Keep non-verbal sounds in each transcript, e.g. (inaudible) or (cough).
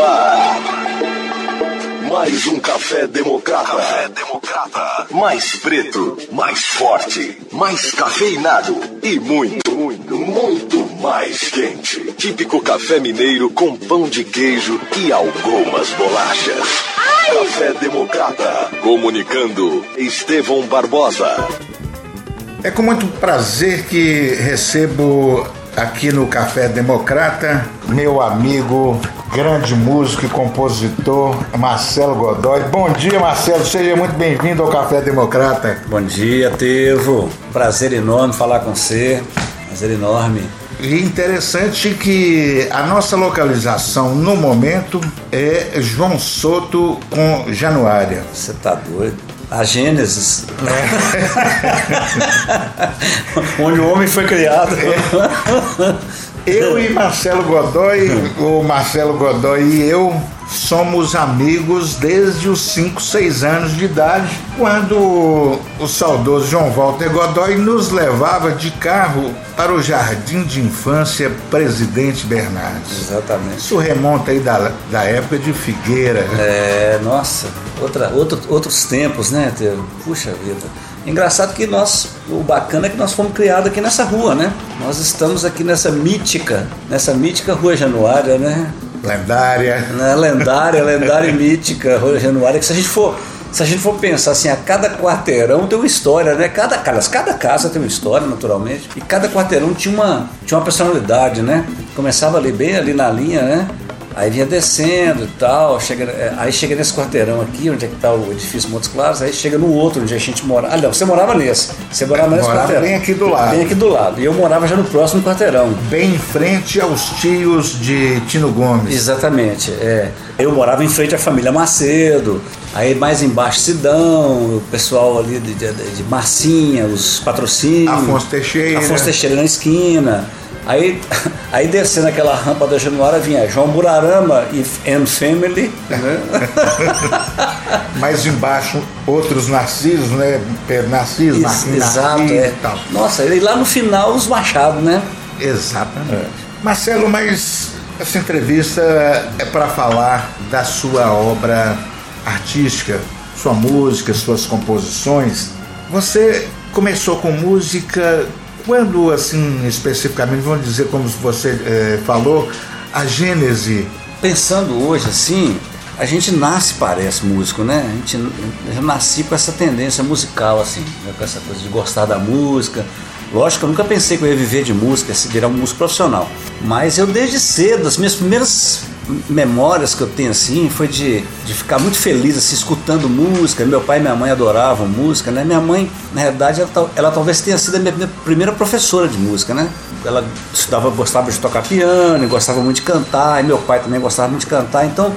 no ar. Mais um café democrata. Café democrata. Mais preto, mais forte, mais cafeinado e muito, muito, muito mais quente. Típico café mineiro com pão de queijo e algumas bolachas. Café democrata. Comunicando Estevão Barbosa. É com muito prazer que recebo aqui no Café Democrata meu amigo, grande músico e compositor Marcelo Godoy. Bom dia, Marcelo, seja muito bem-vindo ao Café Democrata. Bom dia, Tevo. Prazer enorme falar com você. Prazer enorme. E interessante que a nossa localização no momento é João Soto com Januária. Você tá doido? A Gênesis. É. (laughs) Onde o homem foi criado. É. Eu e Marcelo Godoy, o Marcelo Godoy e eu somos amigos desde os 5, 6 anos de idade, quando o saudoso João Walter Godoy nos levava de carro para o Jardim de Infância Presidente Bernardes. Exatamente. Isso remonta aí da, da época de Figueira. É, nossa, outra, outro, outros tempos, né, Teu? Puxa vida. Engraçado que nós, o bacana é que nós fomos criados aqui nessa rua, né? Nós estamos aqui nessa mítica, nessa mítica Rua Januária, né? Lendária. Né? Lendária, lendária e mítica Rua Januária, que se a gente for se a gente for pensar assim, a cada quarteirão tem uma história, né? Cada, cada casa tem uma história, naturalmente. E cada quarteirão tinha uma, tinha uma personalidade, né? Começava ali bem ali na linha, né? Aí vinha descendo e tal, chega, é, aí chega nesse quarteirão aqui, onde é que está o edifício Montes Claros, aí chega no outro, onde a gente mora. Ah, não, você morava nesse. Você morava nesse morava quarteirão. Bem aqui do lado. Bem aqui do lado. E eu morava já no próximo quarteirão. Bem em frente aos tios de Tino Gomes. Exatamente, é. Eu morava em frente à família Macedo, aí mais embaixo Sidão, o pessoal ali de, de, de Marcinha, os patrocínios. Afonso Teixeira. Afonso Teixeira na esquina. Aí, aí descendo aquela rampa da Januária vinha João Burarama e and Family. Né? (laughs) Mais embaixo, outros Narcisos, né? Narciso, Narciso, Exato, é. e tal. Nossa, e lá no final os Machado, né? Exatamente. É. Marcelo, mas essa entrevista é para falar da sua obra artística, sua música, suas composições. Você começou com música quando, assim, especificamente, vamos dizer como você é, falou, a gênese. Pensando hoje assim, a gente nasce, parece, músico, né? A gente, eu nasci com essa tendência musical, assim, né? com essa coisa de gostar da música. Lógico, eu nunca pensei que eu ia viver de música, se virar um músico profissional. Mas eu, desde cedo, as minhas primeiras memórias que eu tenho assim foi de, de ficar muito feliz assim, escutando música. Meu pai e minha mãe adoravam música, né? Minha mãe, na realidade, ela, ela talvez tenha sido a minha, primeira professora de música, né? Ela estudava, gostava de tocar piano, gostava muito de cantar, e meu pai também gostava muito de cantar. Então,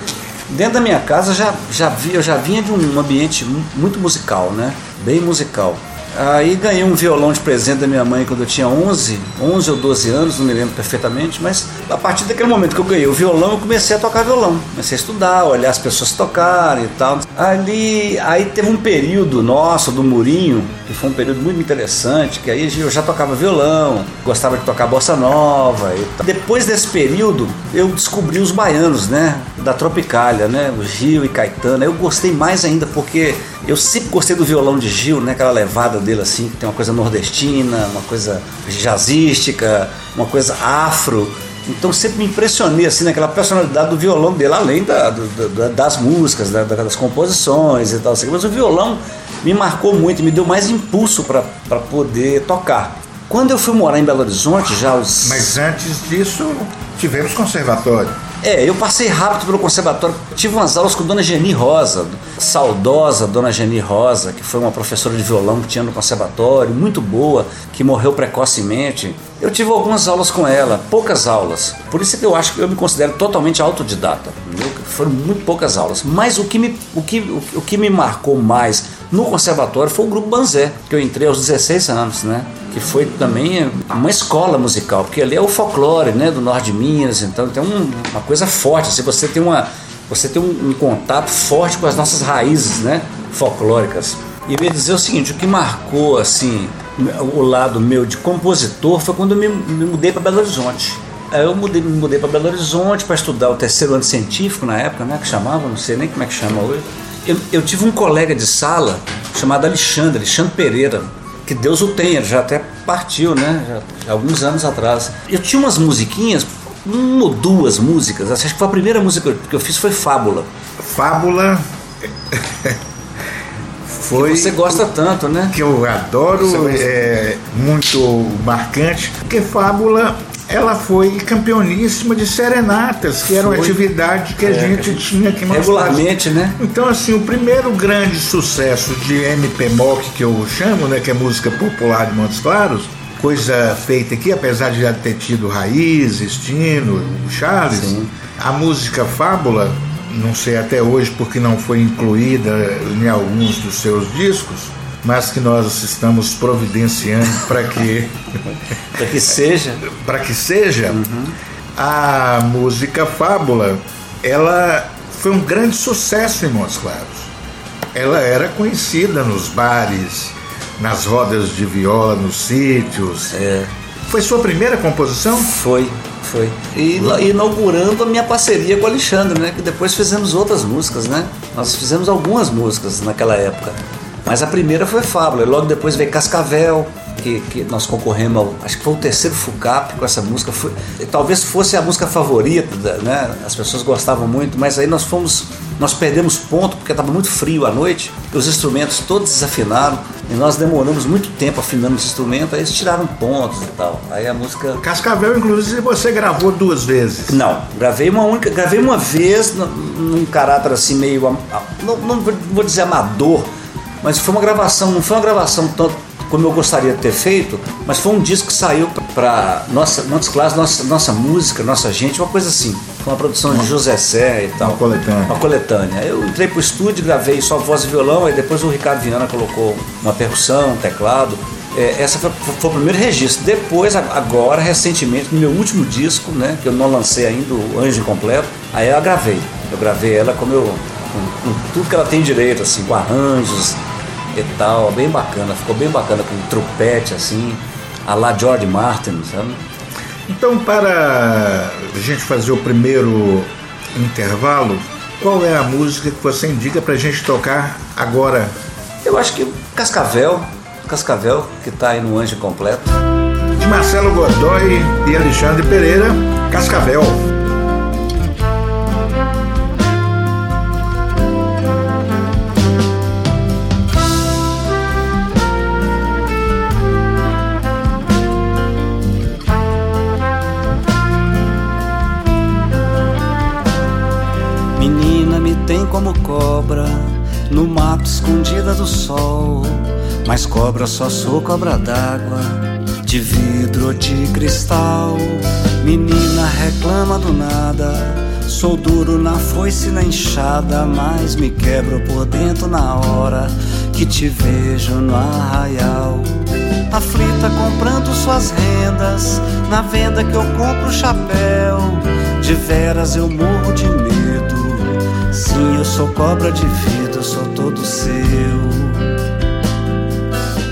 dentro da minha casa já, já vi, eu já vinha de um ambiente muito musical, né? Bem musical. Aí ganhei um violão de presente da minha mãe quando eu tinha 11, 11 ou 12 anos, não me lembro perfeitamente, mas a partir daquele momento que eu ganhei o violão, eu comecei a tocar violão. Comecei a estudar, olhar as pessoas tocarem e tal. Ali, aí teve um período nosso do Murinho, que foi um período muito interessante, que aí eu já tocava violão, gostava de tocar bossa nova e tal. Depois desse período, eu descobri os baianos, né, da Tropicália, né, o Gil e Caetano. Eu gostei mais ainda porque eu sempre gostei do violão de Gil, né, aquela levada dele assim, que tem uma coisa nordestina, uma coisa jazzística, uma coisa afro. Então sempre me impressionei assim naquela personalidade do violão dele, além da, do, das músicas, da, das composições e tal. Assim. Mas o violão me marcou muito, me deu mais impulso para poder tocar. Quando eu fui morar em Belo Horizonte, já os. Mas antes disso, tivemos conservatório. É, eu passei rápido pelo conservatório. Tive umas aulas com Dona Geni Rosa, saudosa Dona Geni Rosa, que foi uma professora de violão que tinha no conservatório, muito boa, que morreu precocemente. Eu tive algumas aulas com ela, poucas aulas. Por isso que eu acho que eu me considero totalmente autodidata. Entendeu? Foram muito poucas aulas. Mas o que, me, o, que, o que me marcou mais no conservatório foi o grupo Banzé, que eu entrei aos 16 anos, né? Que foi também uma escola musical, porque ali é o folclore, né, do norte de Minas, então tem um, uma coisa forte, se você tem uma você tem um, um, contato forte com as nossas raízes, né, folclóricas. E eu ia dizer o seguinte, o que marcou assim o lado meu de compositor foi quando eu me, me mudei para Belo Horizonte. Aí eu mudei, me mudei para Belo Horizonte para estudar o terceiro ano científico na época, né? Que chamava, não sei nem como é que chama hoje. Eu, eu tive um colega de sala chamado Alexandre, Alexandre Pereira, que Deus o tenha, ele já até partiu, né? Já, alguns anos atrás. Eu tinha umas musiquinhas, uma ou duas músicas, acho que foi a primeira música que eu fiz foi Fábula. Fábula. (laughs) foi que você gosta tanto, né? Que eu adoro, é muito marcante. Porque Fábula ela foi campeoníssima de serenatas, que era uma atividade que a, é, gente, a gente tinha no Regularmente, né? Então, assim, o primeiro grande sucesso de MP Mock, que eu chamo, né, que é música popular de Montes Claros, coisa feita aqui, apesar de já ter tido Raízes, Tino, Charles, Sim. a música Fábula, não sei até hoje porque não foi incluída em alguns dos seus discos, mas que nós estamos providenciando para que (laughs) para que seja. Para que seja uhum. a música Fábula ela foi um grande sucesso em Montes Claros. Ela era conhecida nos bares nas rodas de viola nos sítios. É. foi sua primeira composição? Foi foi. E inaugurando a minha parceria com o Alexandre né? Que depois fizemos outras músicas né? Nós fizemos algumas músicas naquela época mas a primeira foi Fábula, e logo depois veio Cascavel, que, que nós concorremos ao, acho que foi o terceiro FUCAP com essa música. Foi, talvez fosse a música favorita, né? As pessoas gostavam muito, mas aí nós fomos, nós perdemos ponto porque estava muito frio à noite, os instrumentos todos desafinaram e nós demoramos muito tempo afinando os instrumentos, aí eles tiraram pontos e tal. Aí a música. Cascavel, inclusive, você gravou duas vezes. Não, gravei uma única, gravei uma vez num caráter assim meio. Não, não vou dizer amador mas foi uma gravação, não foi uma gravação tanto como eu gostaria de ter feito, mas foi um disco que saiu para nossa Montes Claros, nossa, nossa música, nossa gente, uma coisa assim. Foi uma produção de José Sé e tal. Uma coletânea. Uma coletânea. Eu entrei pro estúdio, gravei só voz e violão, aí depois o Ricardo Viana colocou uma percussão, um teclado. É, essa foi, foi, o primeiro registro. Depois, agora, recentemente, no meu último disco, né, que eu não lancei ainda, o Anjo Incompleto, aí eu gravei. Eu gravei ela como eu, com, com tudo que ela tem direito, assim, com arranjos, e tal, bem bacana, ficou bem bacana com um trupete assim, a lá George Martin, sabe? Então, para a gente fazer o primeiro intervalo, qual é a música que você indica para a gente tocar agora? Eu acho que Cascavel, Cascavel, que está aí no Anjo Completo. De Marcelo Godoy e Alexandre Pereira, Cascavel. Do sol. Mas cobra só sou cobra d'água, de vidro ou de cristal. Menina reclama do nada, sou duro na foice na enxada, mas me quebro por dentro na hora que te vejo no arraial. Aflita comprando suas rendas, na venda que eu compro chapéu. De veras eu morro de medo Sim, eu sou cobra de vida, eu sou todo seu.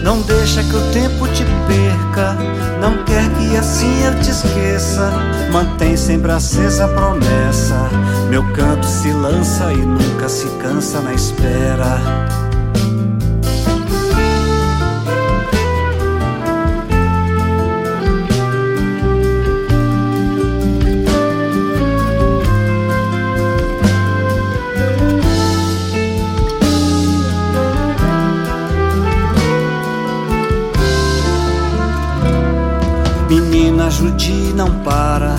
Não deixa que o tempo te perca, não quer que assim eu te esqueça. Mantém sempre acesa a promessa. Meu canto se lança e nunca se cansa na espera. Judy não para,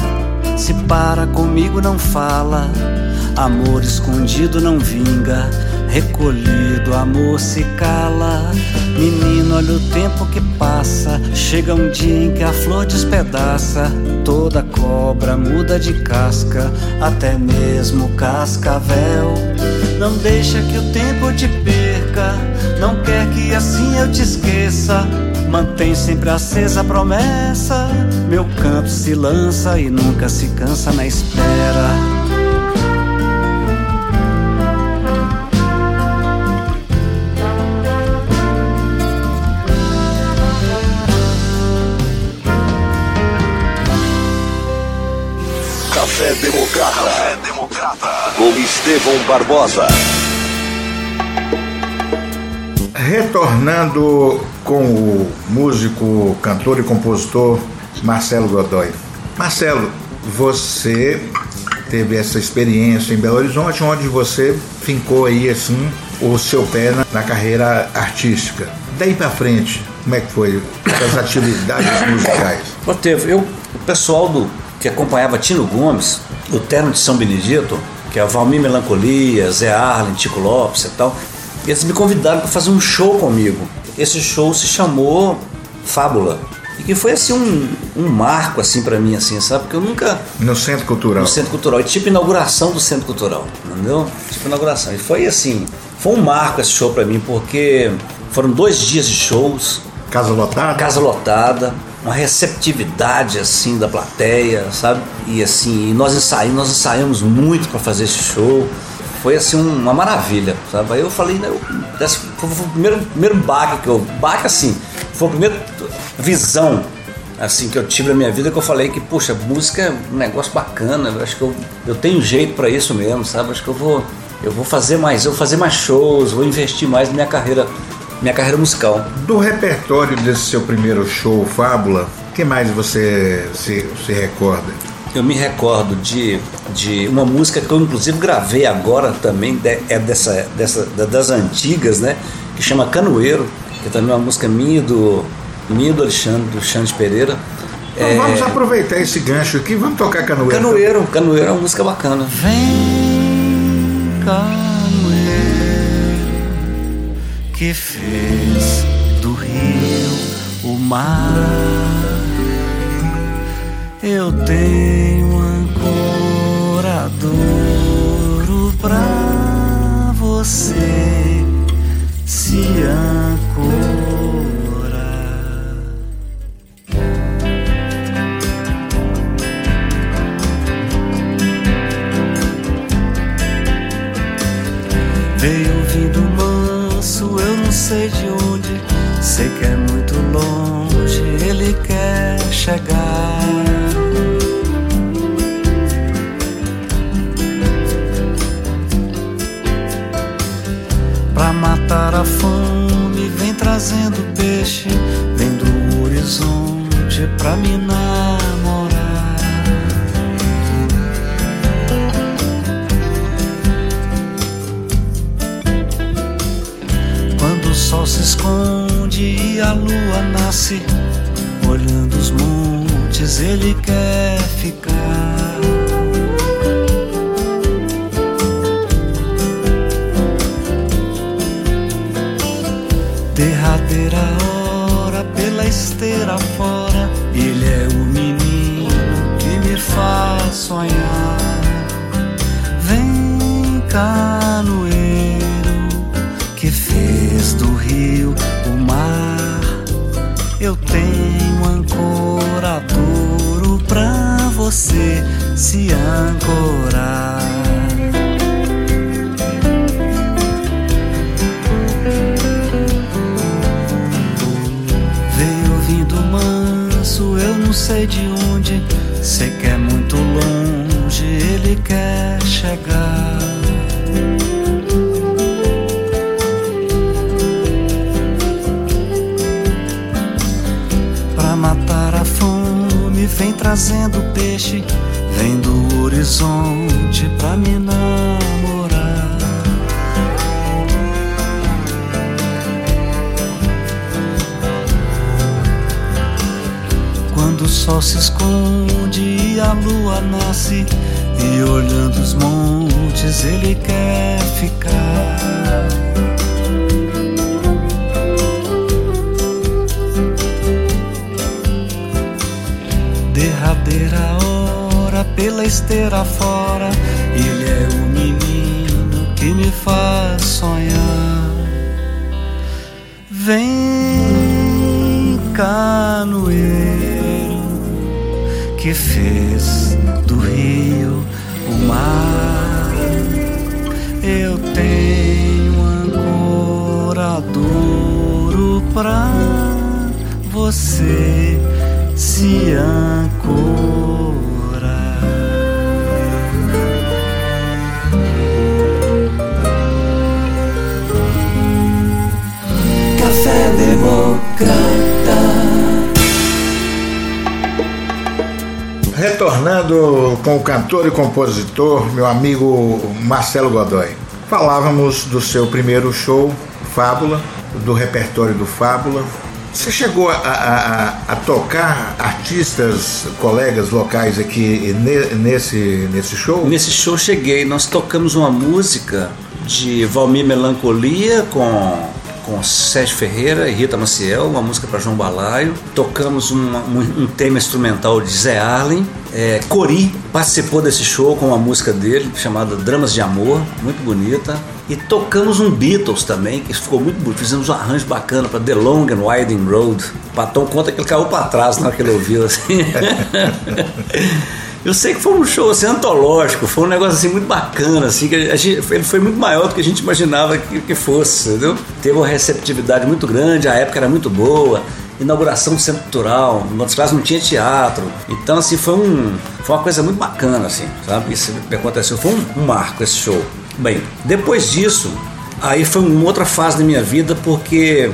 se para comigo não fala. Amor escondido não vinga, recolhido amor se cala. Menino, olha o tempo que passa, chega um dia em que a flor despedaça. Toda cobra muda de casca, até mesmo cascavel. Não deixa que o tempo te perca, não quer que assim eu te esqueça. Mantém sempre acesa a promessa. Meu canto se lança e nunca se cansa na espera. Café Democrata. Café Democrata. Com Estevão Barbosa. Retornando com o músico, cantor e compositor Marcelo Godoy. Marcelo, você teve essa experiência em Belo Horizonte, onde você fincou aí assim o seu pé na, na carreira artística. Daí para frente, como é que foi as atividades (coughs) musicais? Otávio, eu, o pessoal do que acompanhava Tino Gomes, o Terno de São Benedito, que é Valmir Melancolia, Zé Arlen, Tico Lopes e tal, eles me convidaram para fazer um show comigo. Esse show se chamou Fábula. E que foi assim um, um marco assim para mim assim, sabe? Porque eu nunca no Centro Cultural. No Centro Cultural, e tipo inauguração do Centro Cultural, entendeu? Tipo inauguração. E foi assim, foi um marco esse show para mim porque foram dois dias de shows. Casa lotada? Casa lotada, uma receptividade assim da plateia, sabe? E assim, nós ensaiamos, nós ensaiamos muito para fazer esse show foi assim uma maravilha, sabe? Aí eu falei, né, eu, foi, foi, o primeiro, primeiro baque que eu. Baque assim, foi a primeira visão assim que eu tive na minha vida que eu falei que, puxa, música é um negócio bacana, acho que eu, eu tenho jeito para isso mesmo, sabe? Acho que eu vou. Eu vou fazer mais, eu vou fazer mais shows, vou investir mais na minha carreira, minha carreira musical. Do repertório desse seu primeiro show, Fábula, o que mais você se, se recorda? Eu me recordo de, de uma música que eu inclusive gravei agora também, é dessa, dessa, das antigas, né? Que chama Canoeiro, que é também uma música minha do, minha do Alexandre, do Xande Pereira. Então é... vamos aproveitar esse gancho aqui, vamos tocar Canoeiro. Canoeiro, Canoeiro é uma música bacana. Vem, canoeiro, que fez do rio o mar eu tenho ancoradouro pra você se ancorar. Veio vindo manso, eu não sei de onde, sei que é muito longe, ele quer chegar. Matar a fome, vem trazendo peixe, vem do horizonte pra me namorar. Quando o sol se esconde e a lua nasce, olhando os montes, ele quer ficar. Derradeira hora pela esteira fora. Ele é o menino que me faz sonhar. Vem, canoeiro, que fez do rio o mar. Eu tenho ancoradouro pra você se ancorar. Sei de onde, sei que é muito longe, ele quer chegar. Pra matar a fome, vem trazendo peixe, vem do horizonte pra me sol se esconde e a lua nasce, e olhando os montes ele quer ficar. Derradeira hora pela esteira fora, ele é o menino que me faz sonhar. Vem, canoeiro que fez do rio o mar. Eu tenho agora duro pra você se ancorar. Café Democrático Retornando com o cantor e compositor, meu amigo Marcelo Godoy. Falávamos do seu primeiro show, Fábula, do repertório do Fábula. Você chegou a, a, a tocar artistas, colegas locais aqui nesse, nesse show? Nesse show cheguei. Nós tocamos uma música de Valmir Melancolia com com Sérgio Ferreira e Rita Maciel, uma música para João Balaio. Tocamos uma, um, um, tema instrumental de Zé Arlen. É, Cori participou desse show com uma música dele chamada Dramas de Amor, muito bonita. E tocamos um Beatles também, que ficou muito bonito. Fizemos um arranjo bacana para The Long and Winding Road. O Patão conta que ele caiu para trás na hora que ele ouviu assim. (laughs) Eu sei que foi um show assim, antológico, foi um negócio assim muito bacana, assim, que a gente, ele foi muito maior do que a gente imaginava que, que fosse, entendeu? Teve uma receptividade muito grande, a época era muito boa, inauguração do Centro Cultural, em outras classes não tinha teatro. Então, assim, foi, um, foi uma coisa muito bacana, assim, sabe? Isso aconteceu, foi um, um marco esse show. Bem, depois disso, aí foi uma outra fase da minha vida, porque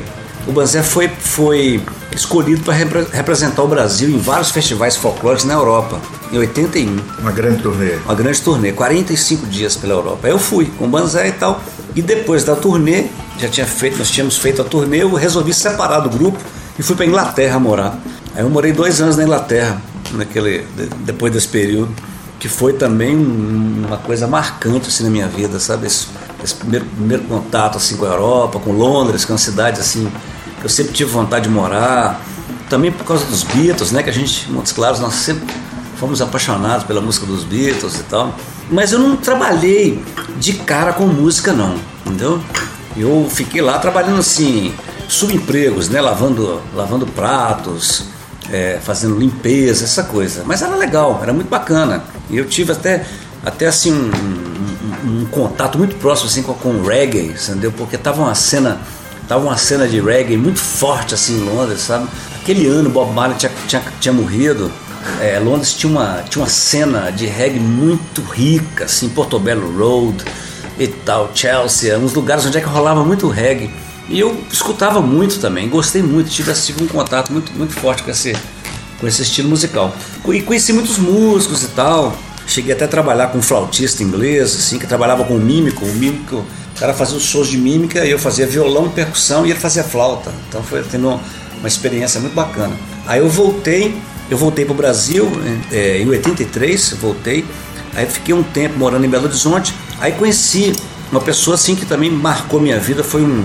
o Banzé foi, foi escolhido para repre representar o Brasil em vários festivais folclóricos na Europa, em 81. Uma grande turnê. Uma grande turnê, 45 dias pela Europa. Aí eu fui com o Banzé e tal, e depois da turnê, já tinha feito, nós tínhamos feito a turnê, eu resolvi separar do grupo e fui para Inglaterra morar. Aí eu morei dois anos na Inglaterra, naquele, depois desse período, que foi também uma coisa marcante assim, na minha vida, sabe? Esse, esse primeiro, primeiro contato assim, com a Europa, com Londres, que é uma cidade assim eu sempre tive vontade de morar. Também por causa dos Beatles, né? Que a gente, Montes Claros, nós sempre fomos apaixonados pela música dos Beatles e tal. Mas eu não trabalhei de cara com música, não, entendeu? Eu fiquei lá trabalhando assim, subempregos, né? Lavando, lavando pratos, é, fazendo limpeza, essa coisa. Mas era legal, era muito bacana. E eu tive até, até assim um, um, um contato muito próximo assim, com, com o reggae, entendeu? Porque tava uma cena Tava uma cena de reggae muito forte assim em Londres, sabe? Aquele ano Bob Marley tinha, tinha, tinha morrido. É, Londres tinha uma, tinha uma cena de reggae muito rica, assim, Portobello Road e tal, Chelsea, uns lugares onde é que rolava muito reggae. E eu escutava muito também, gostei muito, tive, tive um contato muito, muito forte com esse, com esse estilo musical. E conheci muitos músicos e tal. Cheguei até a trabalhar com um flautista inglês, assim, que trabalhava com um mímico. O mímico o cara fazia os shows de mímica e eu fazia violão percussão e ele fazia flauta. Então foi tendo uma experiência muito bacana. Aí eu voltei, eu voltei para o Brasil é, em 83, voltei. Aí fiquei um tempo morando em Belo Horizonte. Aí conheci uma pessoa assim que também marcou minha vida, foi um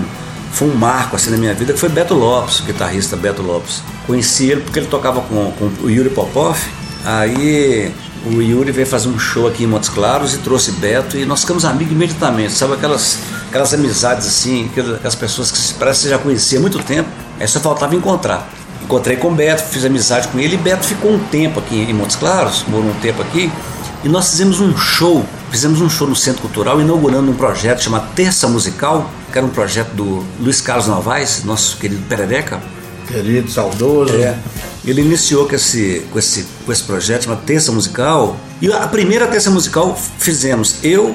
foi um marco assim na minha vida, que foi Beto Lopes, o guitarrista Beto Lopes. Conheci ele porque ele tocava com, com o Yuri Popov. Aí o Yuri veio fazer um show aqui em Montes Claros e trouxe Beto e nós ficamos amigos imediatamente, sabe aquelas, aquelas amizades assim, aquelas pessoas que parece que você já conhecia há muito tempo, aí só faltava encontrar. Encontrei com o Beto, fiz amizade com ele e Beto ficou um tempo aqui em Montes Claros, morou um tempo aqui, e nós fizemos um show, fizemos um show no Centro Cultural inaugurando um projeto chamado Terça Musical, que era um projeto do Luiz Carlos Novaes, nosso querido Perereca. Querido, saudoso. É. Ele iniciou com esse, com esse, com esse projeto, uma terça musical. E a primeira terça musical fizemos eu,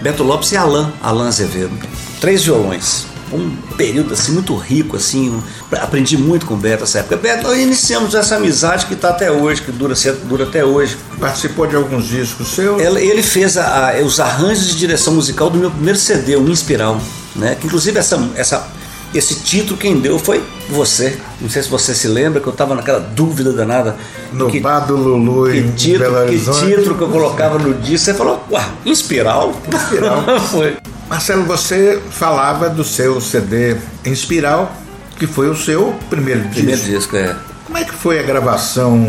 Beto Lopes e Alan, Alan Azevedo. Três violões. Um período assim muito rico, assim. Aprendi muito com o Beto nessa época. Beto, nós iniciamos essa amizade que está até hoje, que dura, dura até hoje. Participou de alguns discos seus? Ele, ele fez a, a, os arranjos de direção musical do meu primeiro CD, o Inspiral. Né? Que inclusive essa, essa esse título quem deu foi você. Não sei se você se lembra que eu estava naquela dúvida danada. No que, bar do Lulu que título, que título que eu colocava no disco. Você falou, uau, Inspiral? Inspiral. (laughs) foi. Marcelo, você falava do seu CD Inspiral, que foi o seu primeiro disco. Primeiro disco, é. Como é que foi a gravação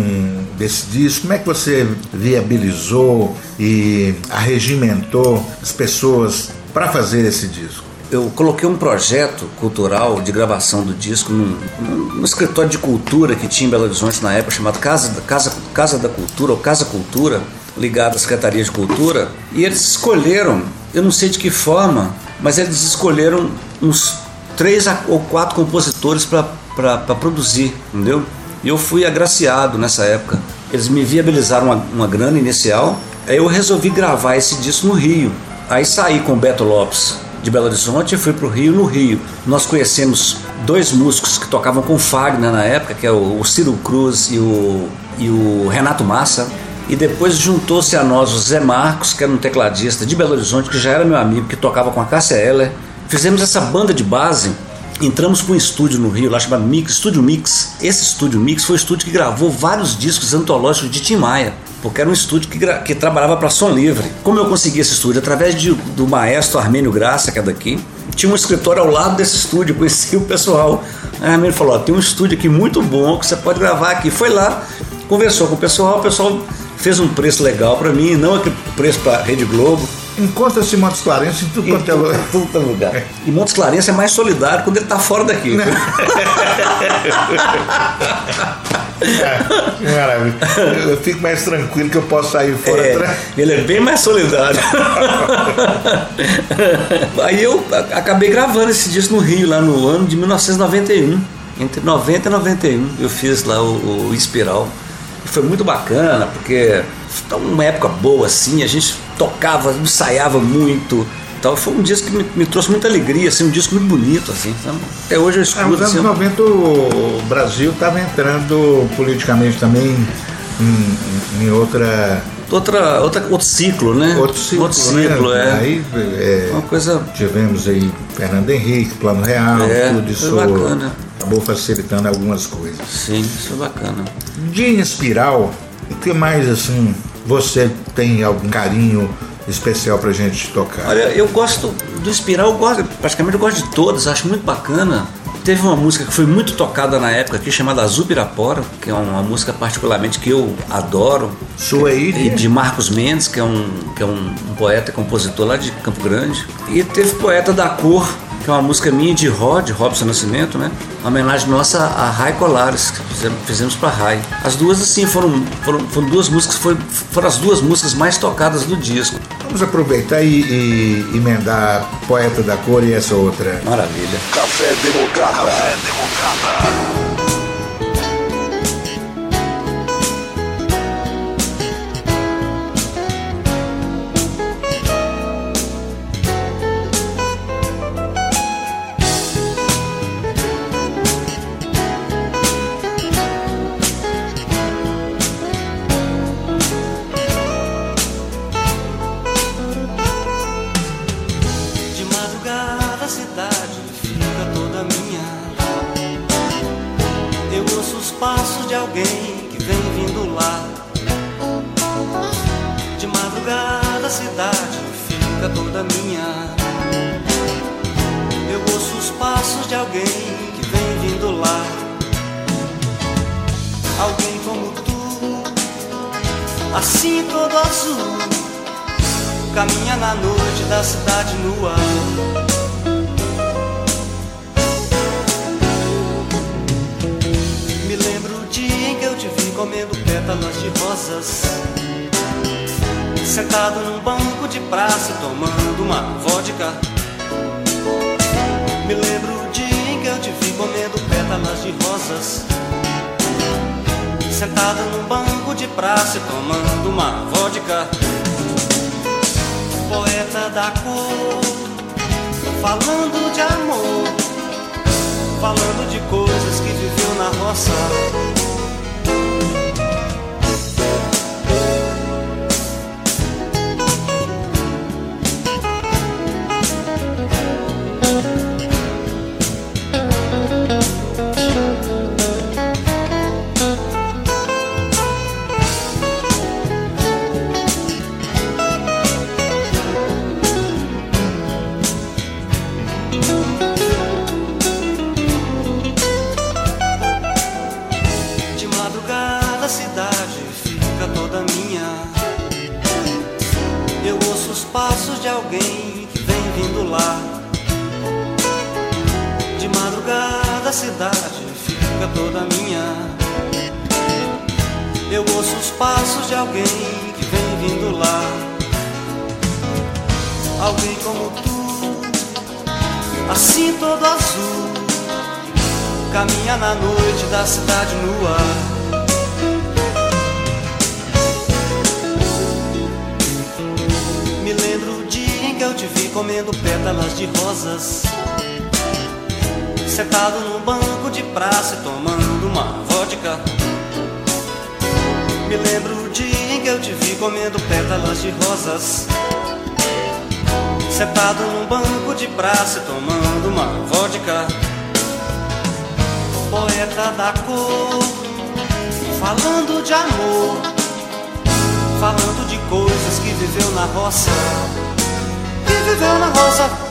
desse disco? Como é que você viabilizou e arregimentou as pessoas para fazer esse disco? Eu coloquei um projeto cultural de gravação do disco num, num, escritório de cultura que tinha em Belo Horizonte na época, chamado Casa, Casa, Casa da Cultura, ou Casa Cultura, ligado à Secretaria de Cultura, e eles escolheram, eu não sei de que forma, mas eles escolheram uns três ou quatro compositores para produzir, entendeu? E eu fui agraciado nessa época. Eles me viabilizaram uma, uma grana inicial, aí eu resolvi gravar esse disco no Rio. Aí saí com o Beto Lopes, de Belo Horizonte e fui para o Rio. No Rio, nós conhecemos dois músicos que tocavam com Fagner na época, que é o, Ciro Cruz e o, e o Renato Massa. E depois juntou-se a nós o Zé Marcos, que era um tecladista de Belo Horizonte, que já era meu amigo, que tocava com a Cássia Eller. Fizemos essa banda de base entramos para um estúdio no Rio, lá chamado Mix, Estúdio Mix. Esse estúdio Mix foi o estúdio que gravou vários discos antológicos de Tim Maia, porque era um estúdio que, que trabalhava para som livre. Como eu consegui esse estúdio? Através de, do maestro Armênio Graça, que é daqui. Tinha um escritório ao lado desse estúdio, conheci o pessoal. Aí o Armênio falou: tem um estúdio aqui muito bom que você pode gravar aqui. Foi lá, conversou com o pessoal, o pessoal fez um preço legal para mim, não aquele preço para Rede Globo Encontra-se Montes Clarence em tudo quanto é lugar. Todo lugar. E Montes Clarence é mais solidário quando ele está fora daqui. (laughs) É, maravilha. Eu fico mais tranquilo que eu posso sair fora. É, ele é bem mais solidário. Aí eu acabei gravando esse disco no Rio, lá no ano de 1991. Entre 90 e 91 eu fiz lá o, o Espiral. E foi muito bacana, porque foi uma época boa assim, a gente tocava, ensaiava muito. Então foi um disco que me, me, trouxe muita alegria, assim, um disco muito bonito, assim. Até hoje eu escuto. É, nos anos assim, 90 o Brasil estava entrando politicamente também em, em, outra. Outra, outra, outro ciclo, né? Outro ciclo, outro ciclo né? é. Aí, é, uma coisa... Tivemos aí Fernando Henrique, Plano Real, é, tudo isso. Bacana. Acabou facilitando algumas coisas. Sim, isso é bacana. De Espiral, o que mais assim você tem algum carinho especial pra gente tocar? Olha, eu gosto do Espiral, eu gosto, praticamente eu gosto de todas, acho muito bacana. Teve uma música que foi muito tocada na época aqui, chamada Azul Pirapora, que é uma música particularmente que eu adoro. Sua? E de Marcos Mendes, que é, um, que é um, um poeta e compositor lá de Campo Grande. E teve Poeta da Cor, que é uma música minha de Rod, Robson Nascimento, né? Uma homenagem nossa a Rai Colares, que fizemos, fizemos para Rai. As duas, assim, foram, foram, foram duas músicas, foi, foram as duas músicas mais tocadas do disco. Vamos aproveitar e, e emendar Poeta da Cor e essa outra. Maravilha. Café Democrata. Café Democrata. da cidade fica toda minha. Eu ouço os passos de alguém que vem vindo lá. Alguém como tu, assim todo azul, caminha na noite da cidade nua. Me lembro o dia em que eu te vi comendo pétalas de rosas sentado num banco de praça tomando uma vodka. Me lembro o dia em que eu te vi comendo pétalas de rosas. Sentado num banco de praça tomando uma vodka. Poeta da cor, falando de amor, falando de coisas que viveu na roça. Que viveu na roça.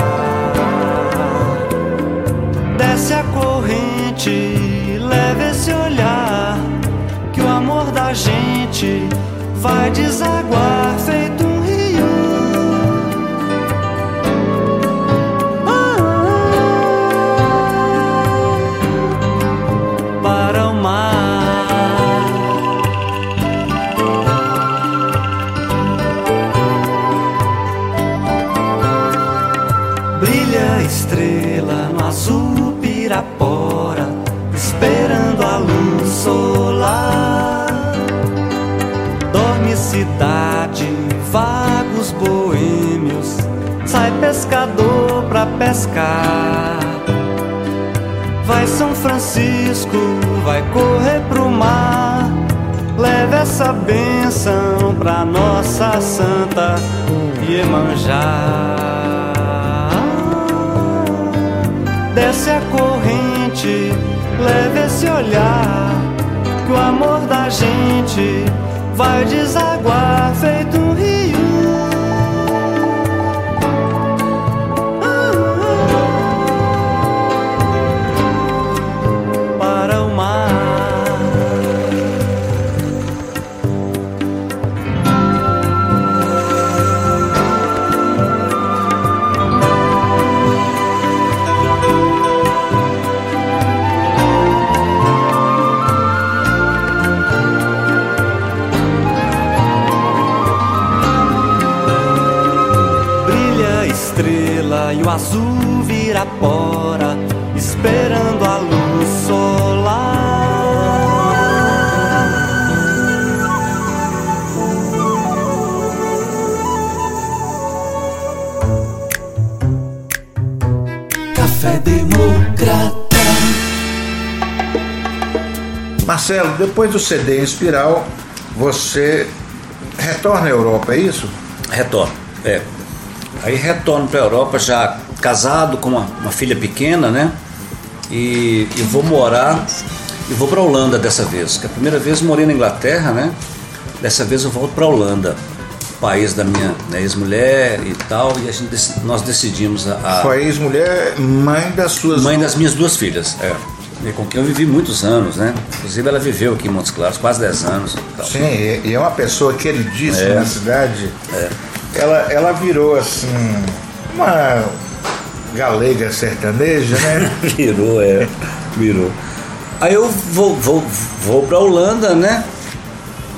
corrente, esse olhar que o amor da gente vai desaguar feito Leve essa benção pra nossa santa Iemanjá. Desce a corrente, leve esse olhar. Que o amor da gente vai desaguar feito depois do CD em espiral, você retorna à Europa, é isso? Retorno, é. Aí retorno para a Europa já casado com uma, uma, filha pequena, né? E, e vou morar e vou para a Holanda dessa vez. Que a primeira vez morei na Inglaterra, né? Dessa vez eu volto para a Holanda, país da minha né, ex-mulher e tal. E a gente, nós decidimos a. a Sua ex-mulher, mãe das suas. Mãe das minhas duas filhas, é. Com quem eu vivi muitos anos, né? Inclusive ela viveu aqui em Montes Claros, quase 10 anos. Sim, e é uma pessoa queridíssima é. na cidade. É ela, ela virou assim uma galega sertaneja, né? (laughs) virou, é, virou. Aí eu vou, vou, vou pra Holanda, né?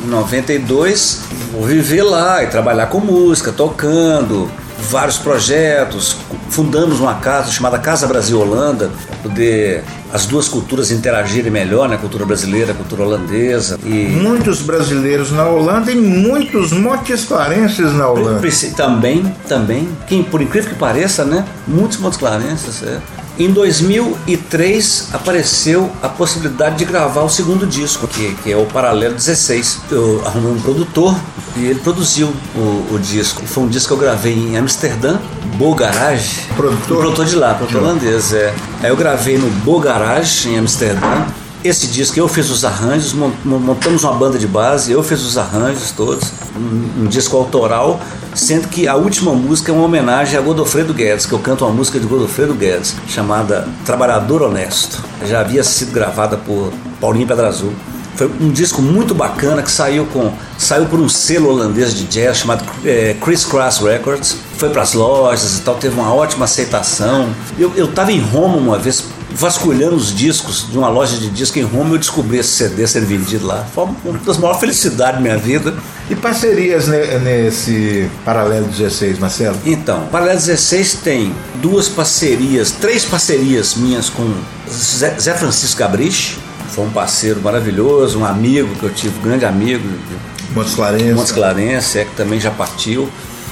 Em 92, vou viver lá e trabalhar com música, tocando, vários projetos, fundamos uma casa chamada Casa Brasil Holanda, para poder as duas culturas interagirem melhor, né? a cultura brasileira, a cultura holandesa. E... Muitos brasileiros na Holanda e muitos montesclarenses na Holanda. Também, também, que por incrível que pareça, né? Muitos montesclarenses, é. Em 2003 apareceu a possibilidade de gravar o segundo disco, que, que é o Paralelo 16. Eu arrumei um produtor e ele produziu o, o disco. Foi um disco que eu gravei em Amsterdã, Bo Garage. Produtor? Produtor de lá, produtor holandês, é. Aí eu gravei no Bo Garage, em Amsterdã. Esse disco eu fiz os arranjos, montamos uma banda de base, eu fiz os arranjos todos, um, um, disco autoral, sendo que a última música é uma homenagem a Godofredo Guedes, que eu canto uma música de Godofredo Guedes, chamada Trabalhador Honesto. Já havia sido gravada por Paulinho Pedra Azul. Foi um disco muito bacana que saiu com saiu por um selo holandês de jazz chamado é, Chris Cross Records. Foi para as lojas e tal, teve uma ótima aceitação. Eu estava em Roma uma vez vasculhando os discos de uma loja de disco em Roma, eu descobri esse CD sendo vendido lá. Foi uma das maiores felicidades da minha vida. E parcerias nesse Paralelo 16, Marcelo? Então, Paralelo 16 tem duas parcerias, três parcerias minhas com Zé Francisco Gabrich, foi um parceiro maravilhoso, um amigo que eu tive, um grande amigo. Montes Clarence. Montes Clarence, é que também já partiu.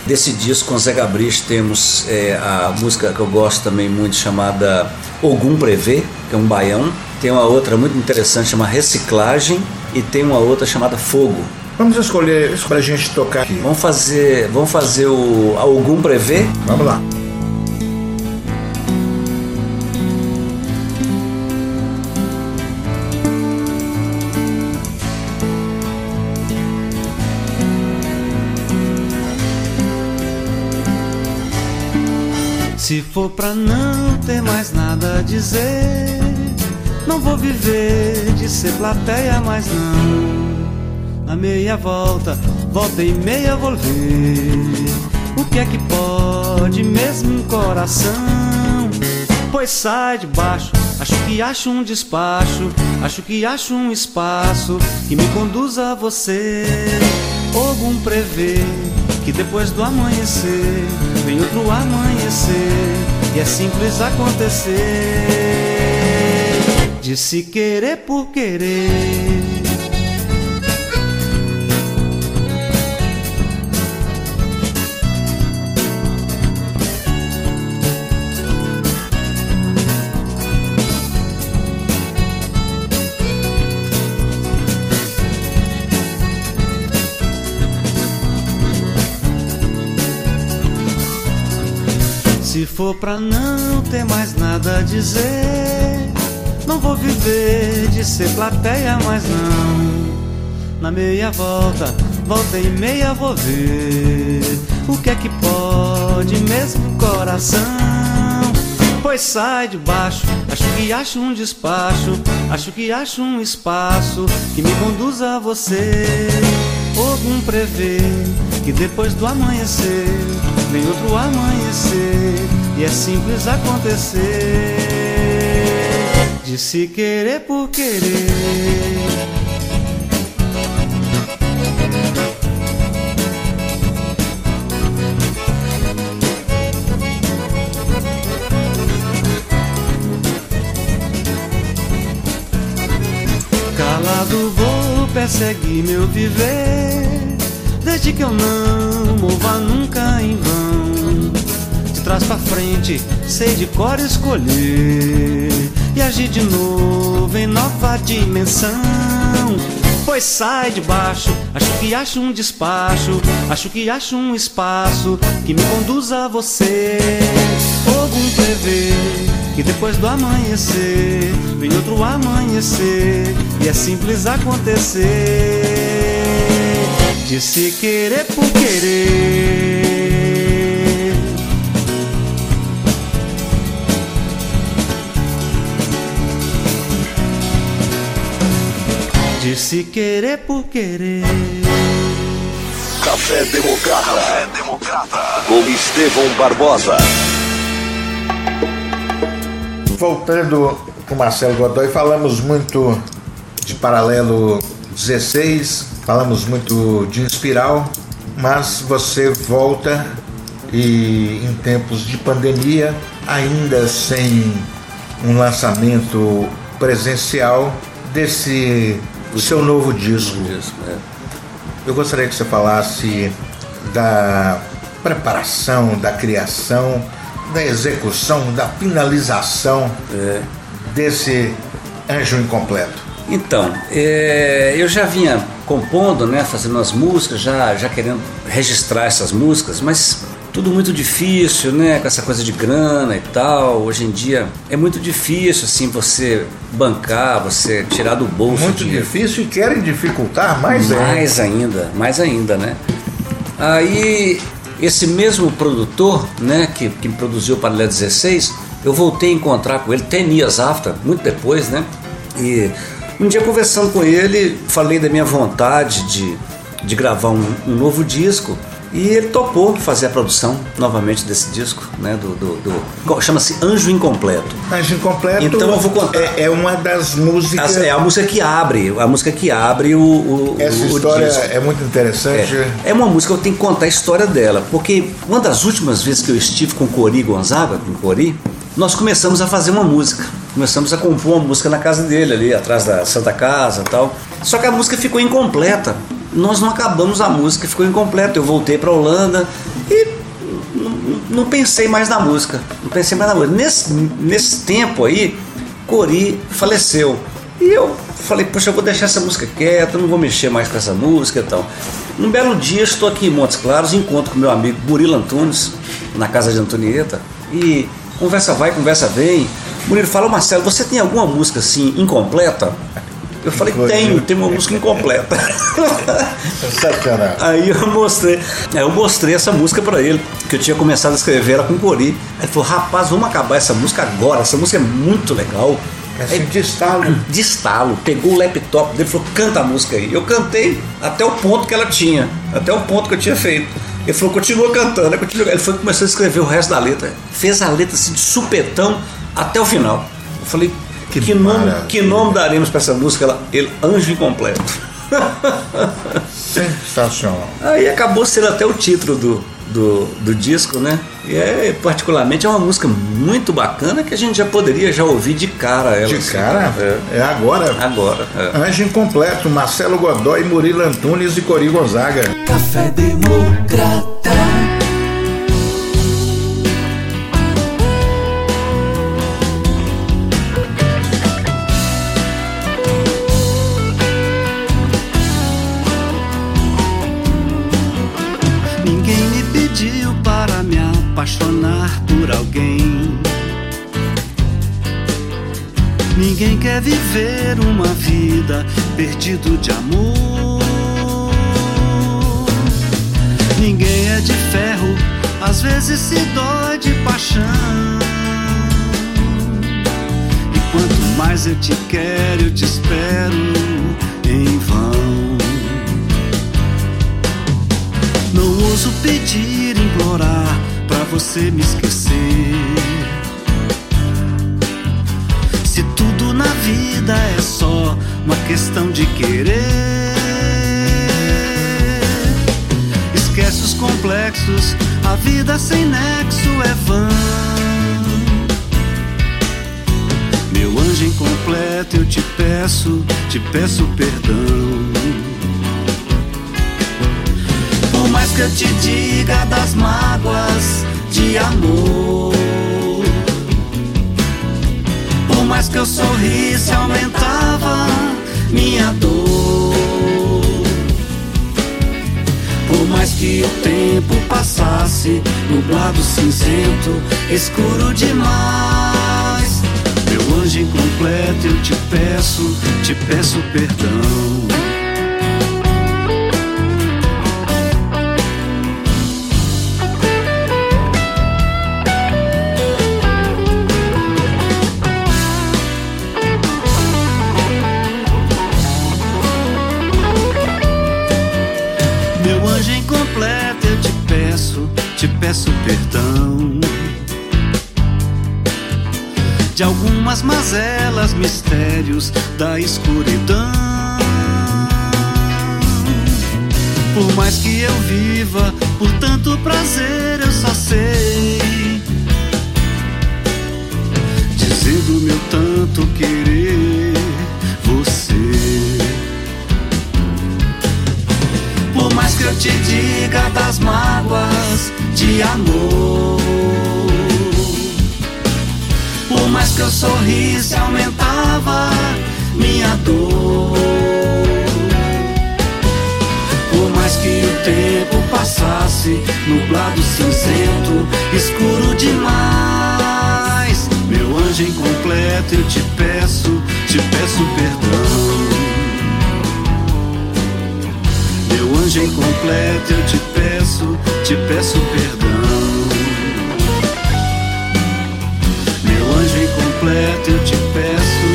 Desse disco com Zé Gabrich temos é, a música que eu gosto também muito chamada Ogum Prevê, que é um baião. Tem uma outra muito interessante chamada Reciclagem e tem uma outra chamada Fogo. Vamos escolher isso pra gente tocar aqui. Vamos fazer, vamos fazer o Ogum Prevê? Vamos lá. For pra não ter mais nada a dizer, não vou viver de ser plateia mais não. Na meia volta, volta e meia vou ver. O que é que pode mesmo um coração? Pois sai de baixo, acho que acho um despacho, acho que acho um espaço que me conduza a você. Algum prevê que depois do amanhecer vem outro amanhecer e é simples acontecer de se querer por querer. For pra não ter mais nada a dizer, não vou viver de ser plateia mais não. Na meia volta, volta e meia vou ver o que é que pode mesmo coração. Pois sai de baixo, acho que acho um despacho, acho que acho um espaço que me conduza a você. Algum prevê que depois do amanhecer vem outro amanhecer e é simples acontecer de se querer por querer. Calado vou perseguir meu viver Desde que eu não mova nunca em vão De trás pra frente, sei de cor escolher. E agir de novo em nova dimensão. Pois sai de baixo, acho que acho um despacho Acho que acho um espaço que me conduza a você. Algum prevê que depois do amanhecer Vem outro amanhecer E é simples acontecer. De se querer por querer. De se querer por querer. Café Democrata. Café Democrata. Com Estevão Barbosa. Voltando com Marcelo Godoy, falamos muito de paralelo 16, falamos muito de espiral, mas você volta e em tempos de pandemia, ainda sem um lançamento presencial desse seu novo disco. É. Eu gostaria que você falasse da preparação, da criação, da execução, da finalização É. desse Anjo Incompleto. Então, é, eu já vinha compondo, né, fazendo as músicas, já, já querendo registrar essas músicas, mas tudo muito difícil, né, com essa coisa de grana e tal. Hoje em dia é muito difícil, assim, você bancar, você tirar do bolso Muito dinheiro. difícil e querem dificultar mais, ainda. Mais ainda, mais ainda, né? Aí, esse mesmo produtor, né, que, que produziu o Paralelo 16, eu voltei a encontrar com ele, Tenias After, muito depois, né? E um dia conversando com ele, falei da minha vontade de, de gravar um, um novo disco. E ele topou fazer a produção novamente desse disco, né? Do, do, do- chama-se Anjo Incompleto. Anjo Incompleto Então eu vou contar. é, é uma das músicas. As- é a música que abre, a música que abre o, o, Essa o história disco. é muito interessante. É, é uma música que eu tenho que contar a história dela, porque uma das últimas vezes que eu estive com Cori Gonzaga, com Cori, nós começamos a fazer uma música. Começamos a compor uma música na casa dele, ali atrás da Santa Casa e tal. Só que a música ficou incompleta. Nós não acabamos a música, ficou incompleta. Eu voltei para Holanda e não- não pensei mais na música. Não pensei mais na música. Nesse, nesse tempo aí, Cori faleceu. E eu falei, poxa, eu vou deixar essa música quieta, não vou mexer mais com essa música e tal. Um belo dia, estou aqui em Montes Claros, encontro com meu amigo Murilo Antunes, na casa de Antonieta, e conversa vai, conversa vem. Murilo fala, "Ô, Marcelo, você tem alguma música assim, incompleta? Eu falei, tenho, tem uma música incompleta. (laughs) Sensacional. Aí eu mostrei, aí eu mostrei essa música pra ele, que eu tinha começado a escrever ela com Cori. Aí ele falou, rapaz, vamos acabar essa música agora, essa música é muito legal. Assim, de estalo. (clears throat) De estalo, pegou o laptop dele e falou, canta a música aí. Eu cantei até o ponto que ela tinha, até o ponto que eu tinha feito. Ele falou, continua cantando, Aí continua. Ele foi começou a escrever o resto da letra. Fez a letra assim de supetão até o final. Eu falei, Que que, nome, que nome daremos pra essa música? Ela, ele, Anjo Incompleto. (laughs) Sensacional. Aí acabou sendo até o título do, do, do disco, né? E é, particularmente, é uma música muito bacana que a gente já poderia já ouvir de cara ela. De assim. cara, É. é agora. Agora. é. Anjo Incompleto, Marcelo Godoy, Murilo Antunes e Cori Gonzaga. Café Democrata. Vida perdido de amor. Ninguém é de ferro, às vezes se dói de paixão. E quanto mais eu te quero, eu te espero em vão. Não ouso pedir, implorar pra você me esquecer. Se tudo na vida é só uma questão de querer. Esquece os complexos, a vida sem nexo é vã. Meu anjo incompleto, eu te peço, te peço perdão. Por mais que eu te diga das mágoas de amor. Por mais que eu sorrisse, aumentava minha dor. Por mais que o tempo passasse, nublado, cinzento, escuro demais. Meu anjo incompleto, eu te peço, te peço perdão. Peço perdão. De algumas mazelas, mistérios da escuridão. Por mais que eu viva, por tanto prazer eu só sei dizer do meu tanto querer você. Por mais que eu te diga das mágoas de amor. Por mais que eu sorrisse, aumentava minha dor mais que o tempo passasse, nublado, cinzento, escuro demais. Meu anjo incompleto, eu te peço, te peço perdão. Meu anjo incompleto, eu te peço, te peço perdão. Meu anjo incompleto, eu te peço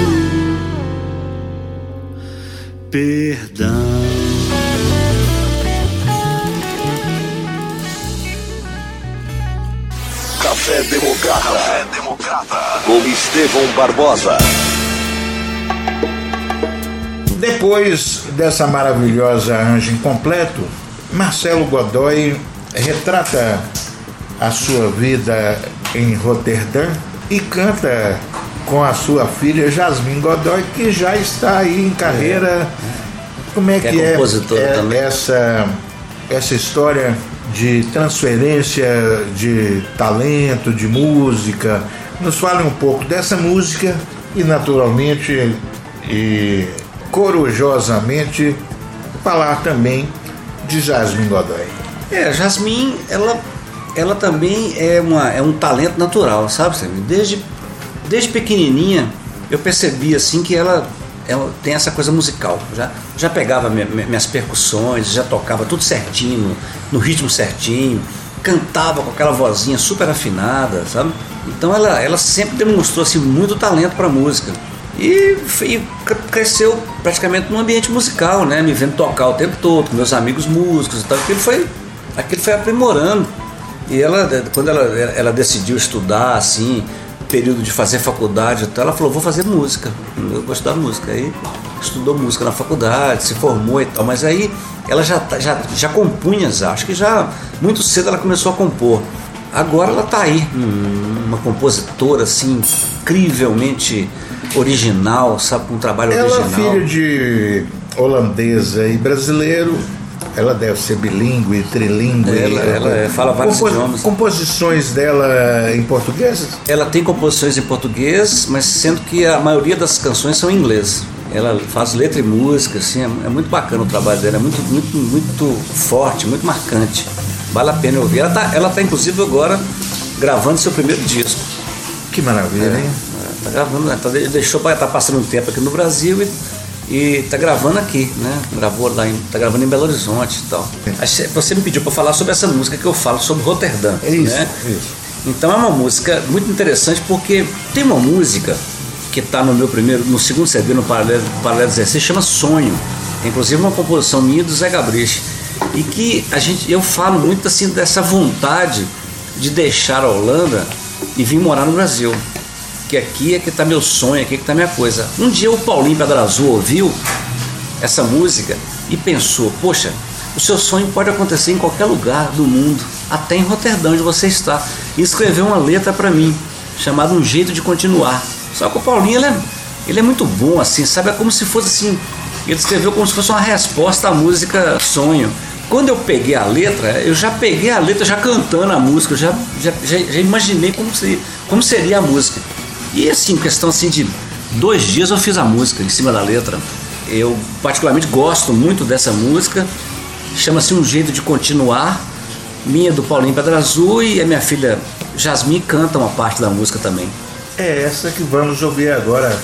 perdão. Café Democrata. Café Democrata. Com Estevão Barbosa. Depois dessa maravilhosa Anjo Incompleto, Marcelo Godoy retrata a sua vida em Roterdã e canta com a sua filha Jasmine Godoy, que já está aí em carreira. Como é que, que é, é, é essa, essa história de transferência de talento, de música. Nos fale um pouco dessa música e, naturalmente, e corujosamente, falar também de Jasmine Godoy. É, Jasmine, ela, ela também é, uma, é um talento natural, sabe? Desde, desde pequenininha eu percebi assim que ela ela tem essa coisa musical. Já, já pegava minha, minhas percussões, já tocava tudo certinho, no, ritmo certinho, cantava com aquela vozinha super afinada, sabe? Então ela, ela sempre demonstrou assim, muito talento para música. E, e, cresceu praticamente num ambiente musical, né? Me vendo tocar o tempo todo, com meus amigos músicos e tal. Aquilo foi, aquilo foi aprimorando. E ela, quando ela, ela decidiu estudar, assim, período de fazer faculdade e tal, ela falou, vou fazer música, eu gosto da música. Aí estudou música na faculdade, se formou e tal, mas aí ela já, tá, já, já compunha, acho que já muito cedo ela começou a compor. Agora ela está aí, uma compositora assim, incrivelmente original, sabe, com um trabalho ela original. Ela é filha de holandesa e brasileiro, ela deve ser bilíngue, trilingue. Ela, ela é, fala vários Compos, idiomas. Composições dela em português? Ela tem composições em português, mas sendo que a maioria das canções são em inglês. Ela faz letra e música, assim, é, é muito bacana o trabalho dela, é muito, muito, muito forte, muito marcante. Vale a pena ouvir. Ela está ela tá, inclusive, agora gravando seu primeiro disco. Que maravilha, é, hein? Tá gravando, tá, deixou para estar tá passando um tempo aqui no Brasil e e tá gravando aqui, né? Gravou lá, em, tá gravando em Belo Horizonte e tal. Você me pediu para falar sobre essa música que eu falo sobre Roterdã, é isso, né? Isso. Então é uma música muito interessante porque tem uma música que está no meu primeiro, no segundo CD no Paralelo, Paralelo 16, chama Sonho. Inclusive uma composição minha do Zé Gabriel. E que a gente, eu falo muito assim dessa vontade de deixar a Holanda e vir morar no Brasil que aqui é que está meu sonho, aqui é que está minha coisa. Um dia o Paulinho Pedra Azul ouviu essa música e pensou: poxa, o seu sonho pode acontecer em qualquer lugar do mundo, até em Roterdã, onde você está. E escreveu uma letra para mim, chamada Um Jeito de Continuar. Só que o Paulinho ele é, ele é muito bom, assim, sabe? É como se fosse assim. Ele escreveu como se fosse uma resposta à música Sonho. Quando eu peguei a letra, eu já peguei a letra já cantando a música, já, já, já, já imaginei como seria, como seria a música. E assim, questão assim de dois dias eu fiz a música em cima da letra. Eu particularmente gosto muito dessa música. Chama-se Um Jeito de Continuar. Minha do Paulinho Pedra Azul e a minha filha Jasmine canta uma parte da música também. É essa que vamos ouvir agora.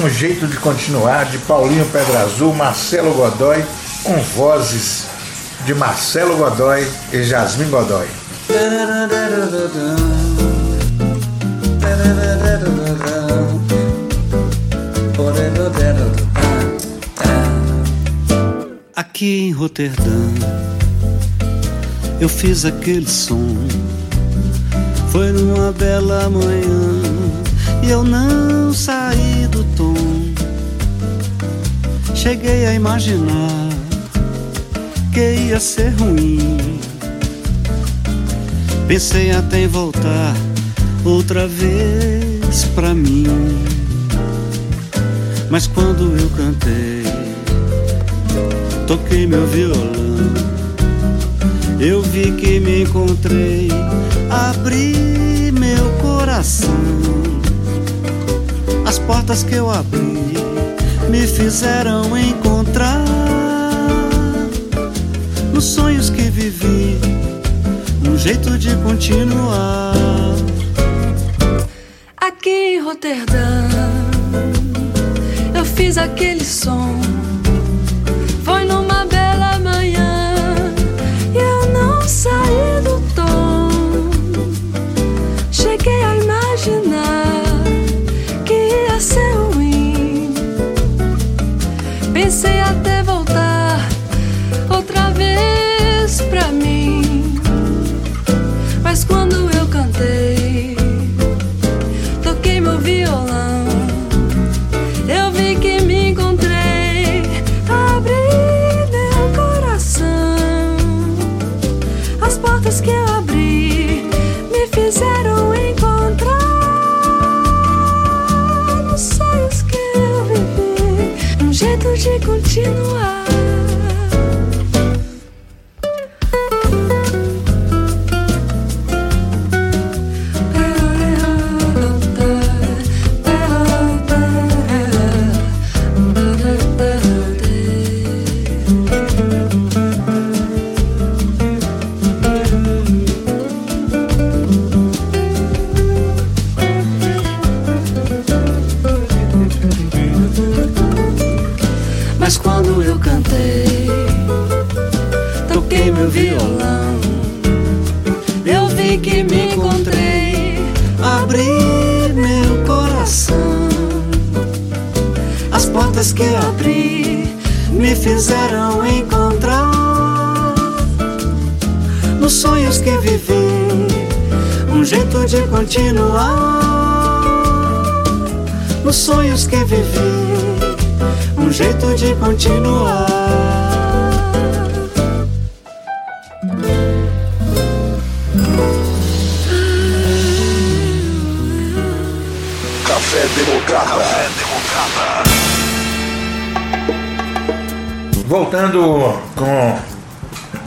Um Jeito de Continuar de Paulinho Pedra Azul, Marcelo Godoy, com vozes de Marcelo Godoy e Jasmine Godoy. Aqui em Roterdã eu fiz aquele som. Foi numa bela manhã eu não saí do tom. Cheguei a imaginar que ia ser ruim. Pensei até em voltar outra vez pra mim. Mas quando eu cantei, toquei meu violão, eu vi que me encontrei, abri meu coração. As portas que eu abri me fizeram encontrar nos sonhos que vivi um jeito de continuar. Aqui em Roterdã, eu fiz aquele som. Que vivi, um jeito de continuar. Nos sonhos que vivi um jeito de continuar. Café Democrata. Voltando com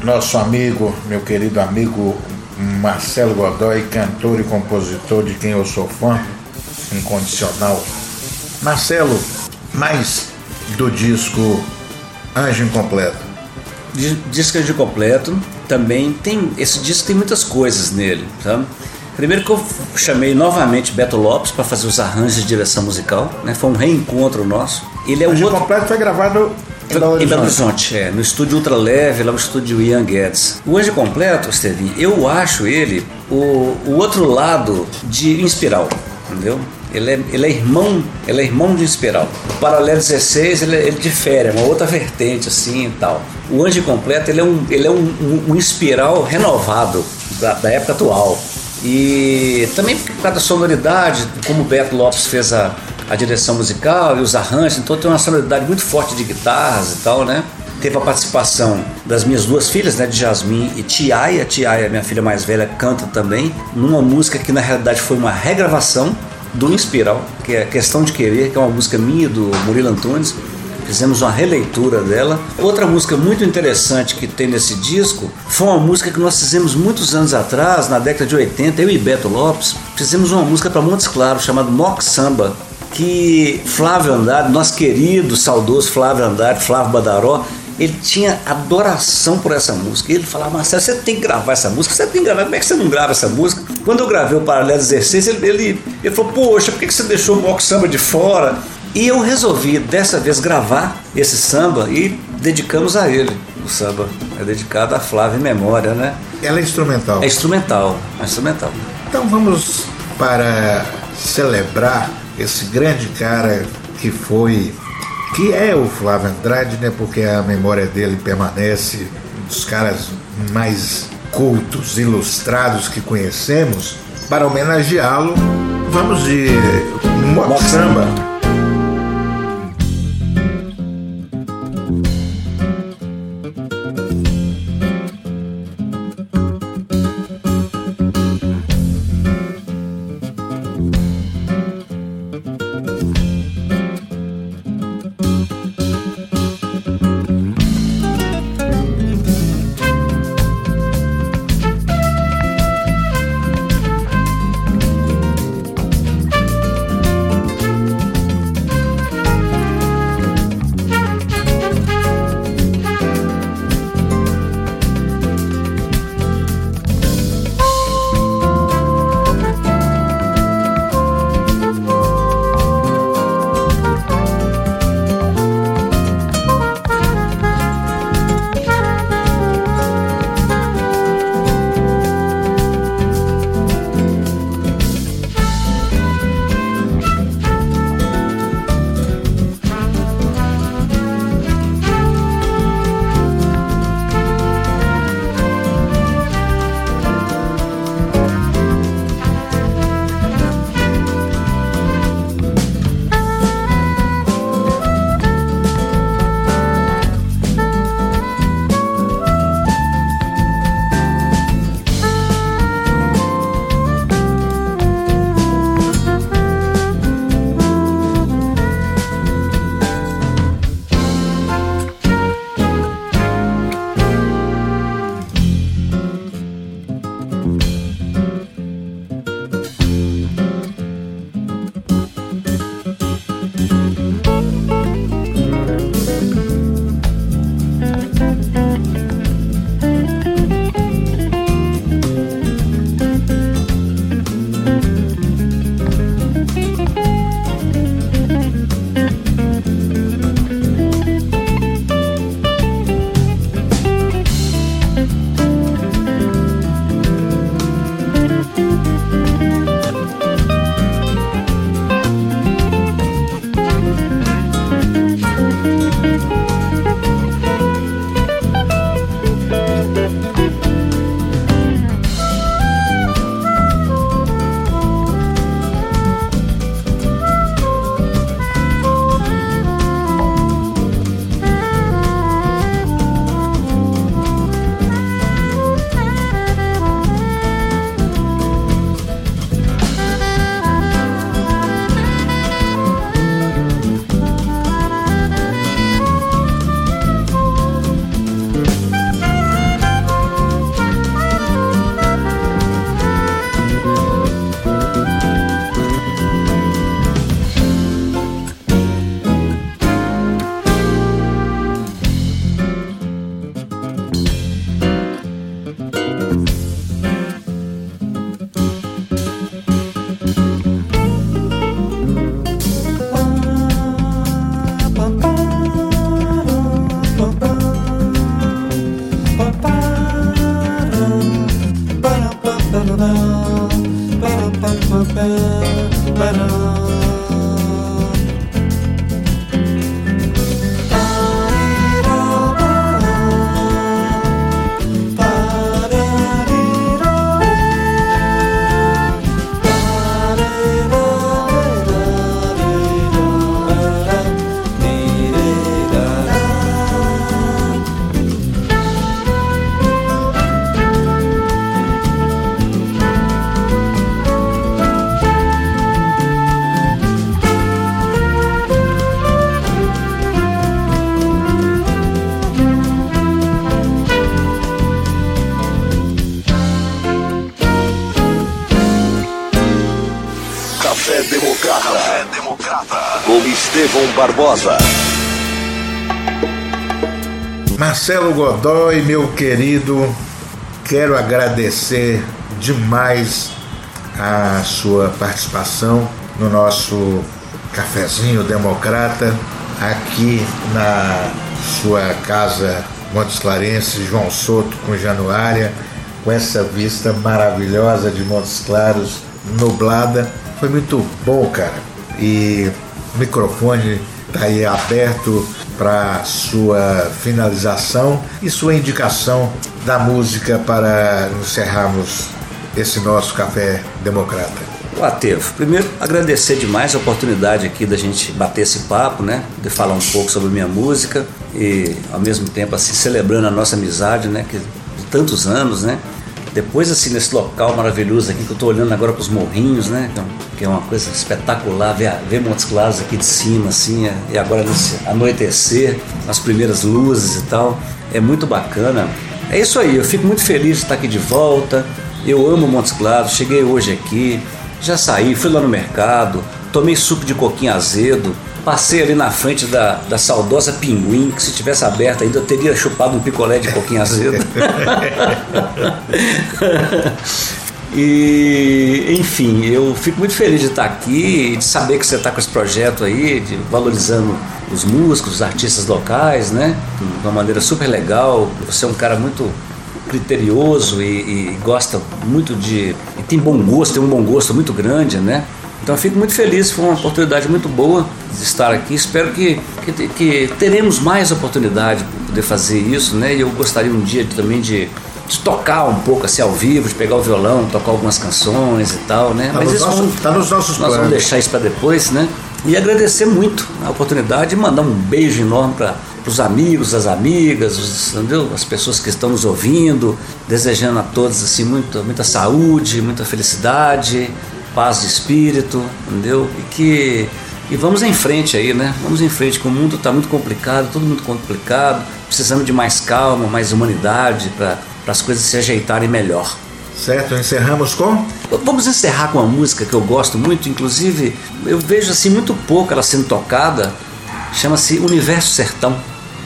nosso amigo, meu querido amigo Marcelo Godoy, cantor e compositor de quem eu sou fã incondicional. Marcelo, mais do disco Anjo Incompleto. Di- Disco de completo também tem. Esse disco tem muitas coisas nele, sabe? Primeiro que eu chamei novamente Beto Lopes para fazer os arranjos de direção musical, né? Foi um reencontro nosso. Ele é o Anjo outro. Incompleto foi gravado em Belo Em Belo Horizonte. Horizonte, é, no estúdio Ultra Leve, lá no estúdio Ian Guedes. O Anjo Completo, Estevinho, eu acho ele o, o outro lado de Inspiral, entendeu? Ele é, ele é irmão, ele é irmão de Inspiral. O Paralelo 16, ele, ele difere, é uma outra vertente assim e tal. O Anjo Completo, ele é um, ele é um, um, um Inspiral renovado da, da época atual. E também por causa da sonoridade, como o Beto Lopes fez a, a direção musical e os arranjos, então tem uma sonoridade muito forte de guitarras e tal, né? Teve a participação das minhas duas filhas, né, de Jasmine e Tiaia. Tiaia, minha filha mais velha, canta também, numa música que na realidade foi uma regravação do Inspiral, que é Questão de Querer, que é uma música minha do Murilo Antunes. Fizemos uma releitura dela. Outra música muito interessante que tem nesse disco foi uma música que nós fizemos muitos anos atrás, na década de 80, eu e Beto Lopes, fizemos uma música para Montes Claros chamada Mock Samba, que Flávio Andrade, nosso querido, saudoso Flávio Andrade, Flávio Badaró, ele tinha adoração por essa música. Ele falava, Marcelo, você tem que gravar essa música, você tem que gravar, como é que você não grava essa música? Quando eu gravei o Paralelo 16, ele, ele, ele falou, poxa, por que você deixou o Mock Samba de fora? E eu resolvi dessa vez gravar esse samba e dedicamos a ele. O samba é dedicado a Flávio em memória, né? Ela é instrumental. É instrumental, é instrumental. Então vamos para celebrar esse grande cara que foi, que é o Flávio Andrade, né? Porque a memória dele permanece um dos caras mais cultos, ilustrados que conhecemos. Para homenageá-lo, vamos de Mock Samba. Godoy, meu querido, quero agradecer demais a sua participação no nosso cafezinho democrata aqui na sua casa Montes Clarenses, João Soto com Januária, com essa vista maravilhosa de Montes Claros, nublada. Foi muito bom, cara. E o microfone está aí aberto para sua finalização e sua indicação da música para encerrarmos esse nosso café democrata. O Atevo, primeiro agradecer demais a oportunidade aqui da gente bater esse papo, né? De falar um pouco sobre minha música e ao mesmo tempo assim celebrando a nossa amizade, né? Que de tantos anos, né? Depois assim nesse local maravilhoso aqui que eu estou olhando agora para os morrinhos, né? Então, que é uma coisa espetacular ver, ver Montes Claros aqui de cima, assim, é, e agora nesse anoitecer, as primeiras luzes e tal, é muito bacana. É isso aí, eu fico muito feliz de estar aqui de volta. Eu amo Montes Claros, cheguei hoje aqui, já saí, fui lá no mercado, tomei suco de coquinho azedo, passei ali na frente da, da saudosa Pinguim, que se tivesse aberto ainda teria chupado um picolé de coquinho azedo. (laughs) e, enfim, eu fico muito feliz de estar aqui de saber que você está com esse projeto aí, de valorizando os músicos, os artistas locais, né? De uma maneira super legal. Você é um cara muito criterioso e, e, gosta muito de. tem bom gosto, tem um bom gosto muito grande, né? Então eu fico muito feliz, foi uma oportunidade muito boa de estar aqui. Espero que, que, que teremos mais oportunidade para poder fazer isso, né? E eu gostaria um dia também de, de, tocar um pouco assim ao vivo, de pegar o violão, tocar algumas canções e tal, né? Tá Mas isso nosso, tá nos nossos nós planos. vamos deixar isso para depois, né? E agradecer muito a oportunidade e mandar um beijo enorme para os amigos, as amigas, os, entendeu? as pessoas que estão nos ouvindo, desejando a todos assim muita, muita saúde, muita felicidade, paz de espírito, entendeu? E que e vamos em frente aí, né? Vamos em frente, que o mundo está muito complicado, tudo muito complicado, precisamos de mais calma, mais humanidade para as coisas se ajeitarem melhor. Certo, encerramos com? Vamos encerrar com uma música que eu gosto muito, inclusive eu vejo assim muito pouco ela sendo tocada, chama-se Universo Sertão.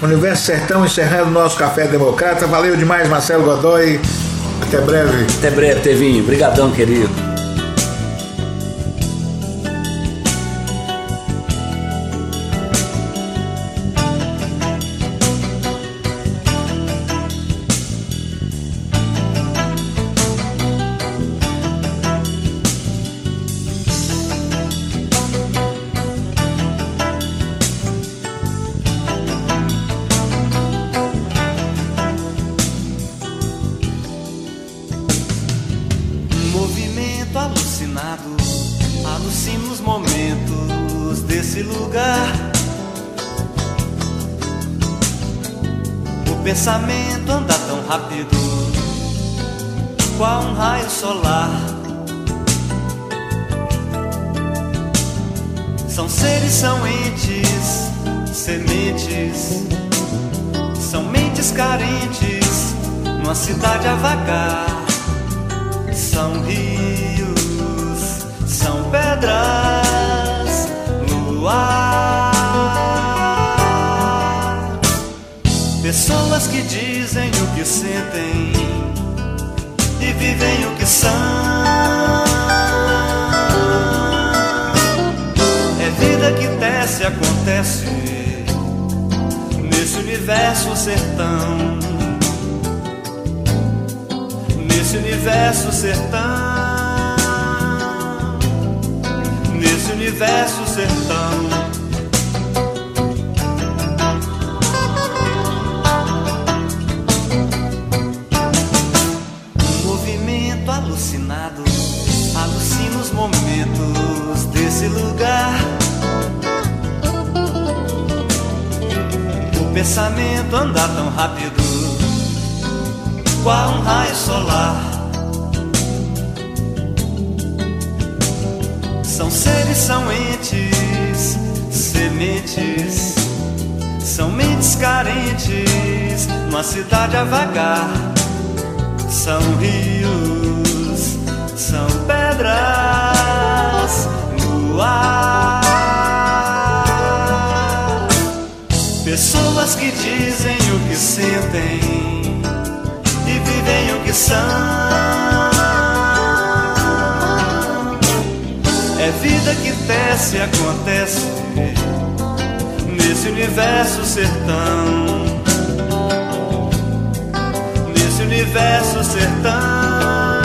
Universo Sertão encerrando o nosso Café Democrata. Valeu demais, Marcelo Godoy. Até breve. Até breve, Tevinho. Obrigadão, querido. Pensamento anda tão rápido qual um raio solar. São seres, são entes, sementes, são mentes carentes, numa cidade a vagar. São rios, são pedras no ar. Pessoas que dizem o que sentem e vivem o que são. É vida que desce e acontece nesse universo sertão. Nesse universo sertão.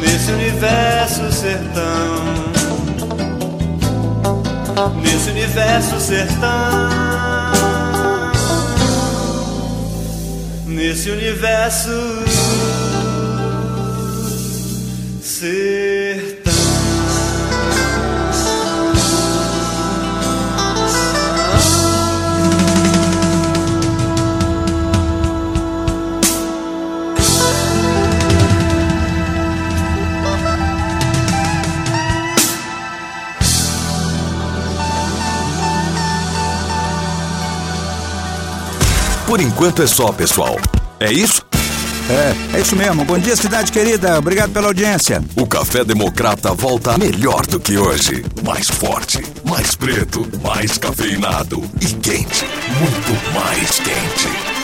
Nesse universo sertão. Nesse universo sertão. nesse universo sertão. Por enquanto é só, pessoal. É isso? É, é isso mesmo. Bom dia, cidade querida. Obrigado pela audiência. O Café Democrata volta melhor do que hoje. Mais forte, mais preto, mais cafeinado e quente. Muito mais quente.